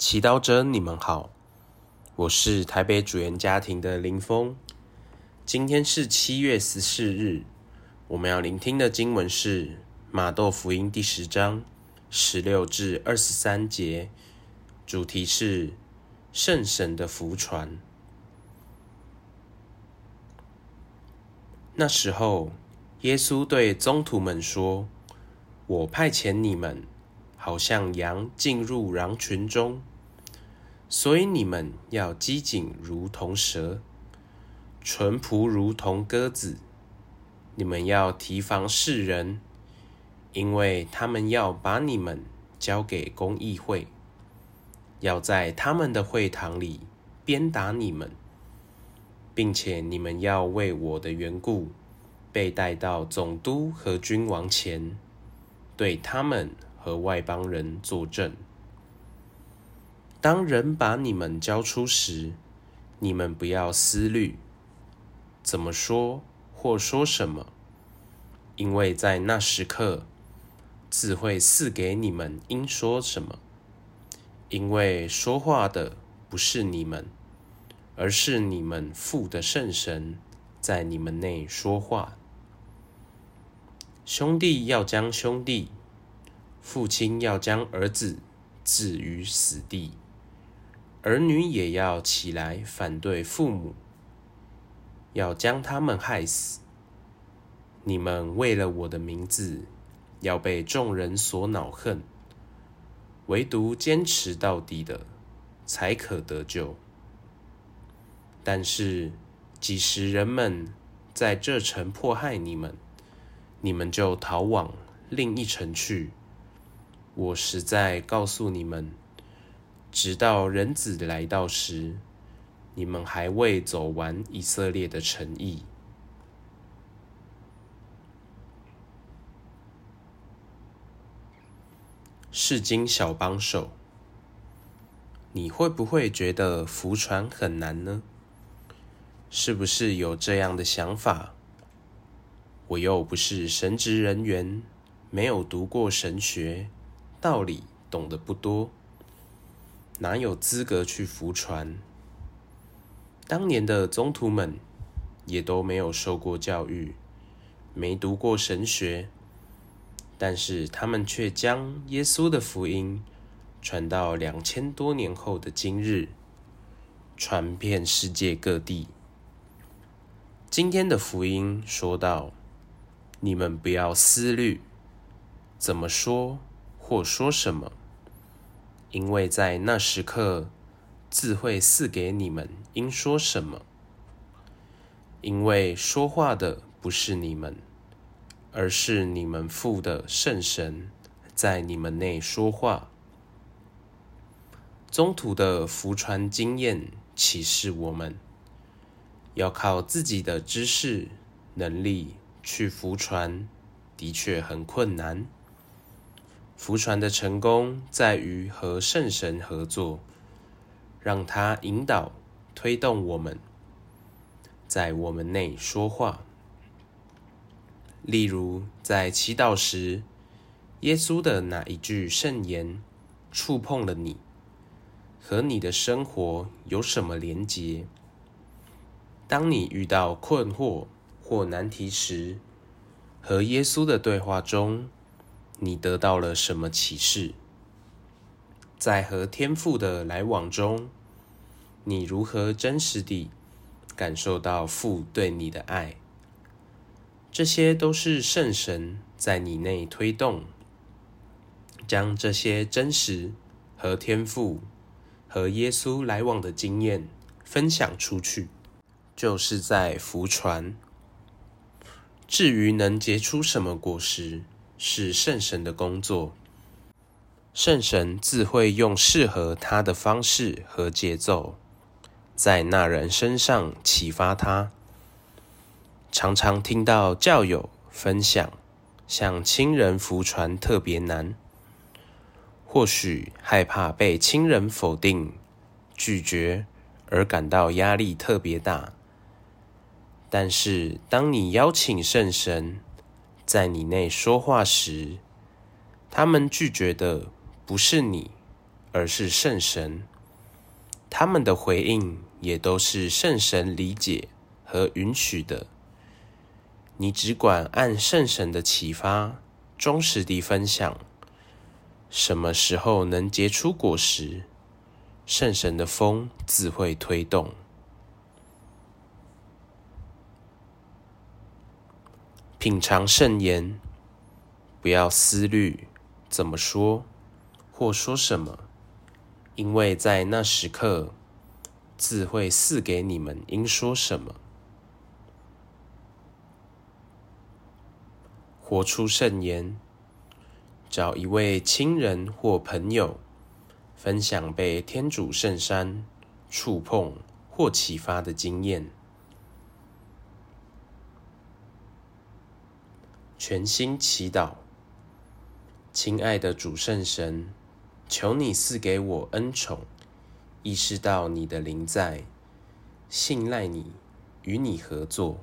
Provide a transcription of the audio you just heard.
祈祷者，你们好，我是台北主言家庭的林峰。今天是七月十四日，我们要聆听的经文是马窦福音第十章十六至二十三节，主题是圣神的福传。那时候，耶稣对宗徒们说：“我派遣你们，好像羊进入狼群中。”所以你们要机警如同蛇，淳朴如同鸽子。你们要提防世人，因为他们要把你们交给公议会，要在他们的会堂里鞭打你们，并且你们要为我的缘故被带到总督和君王前，对他们和外邦人作证。当人把你们交出时，你们不要思虑怎么说或说什么，因为在那时刻，自会赐给你们应说什么。因为说话的不是你们，而是你们父的圣神在你们内说话。兄弟要将兄弟，父亲要将儿子置于死地。儿女也要起来反对父母，要将他们害死。你们为了我的名字，要被众人所恼恨，唯独坚持到底的，才可得救。但是，几十人们在这城迫害你们，你们就逃往另一城去。我实在告诉你们。直到人子来到时，你们还未走完以色列的城邑。圣经小帮手，你会不会觉得福传很难呢？是不是有这样的想法？我又不是神职人员，没有读过神学，道理懂得不多。哪有资格去福传？当年的宗徒们也都没有受过教育，没读过神学，但是他们却将耶稣的福音传到两千多年后的今日，传遍世界各地。今天的福音说道：你们不要思虑怎么说或说什么。因为在那时刻，自会赐给你们应说什么。因为说话的不是你们，而是你们父的圣神在你们内说话。宗徒的福传经验启示我们，要靠自己的知识能力去福传，的确很困难。福传的成功在于和圣神合作，让他引导、推动我们，在我们内说话。例如，在祈祷时，耶稣的哪一句圣言触碰了你？和你的生活有什么连结？当你遇到困惑或难题时，和耶稣的对话中，你得到了什么启示？在和天父的来往中，你如何真实地感受到父对你的爱？这些都是圣神在你内推动，将这些真实和天父和耶稣来往的经验分享出去，就是在福传。至于能结出什么果实？是圣神的工作，圣神自会用适合他的方式和节奏，在那人身上启发他。常常听到教友分享，向亲人福传特别难，或许害怕被亲人否定、拒绝而感到压力特别大。但是，当你邀请圣神，在你内说话时，他们拒绝的不是你，而是圣神，他们的回应也都是圣神理解和允许的。你只管按圣神的启发，忠实地分享。什么时候能结出果实，圣神的风自会推动。品尝圣言，不要思虑怎么说或说什么，因为在那时刻，自会赐给你们应说什么。活出圣言。找一位亲人或朋友，分享被天主圣山触碰或启发的经验。全心祈祷，亲爱的主圣神，求你赐给我恩宠，意识到你的灵在，信赖你，与你合作。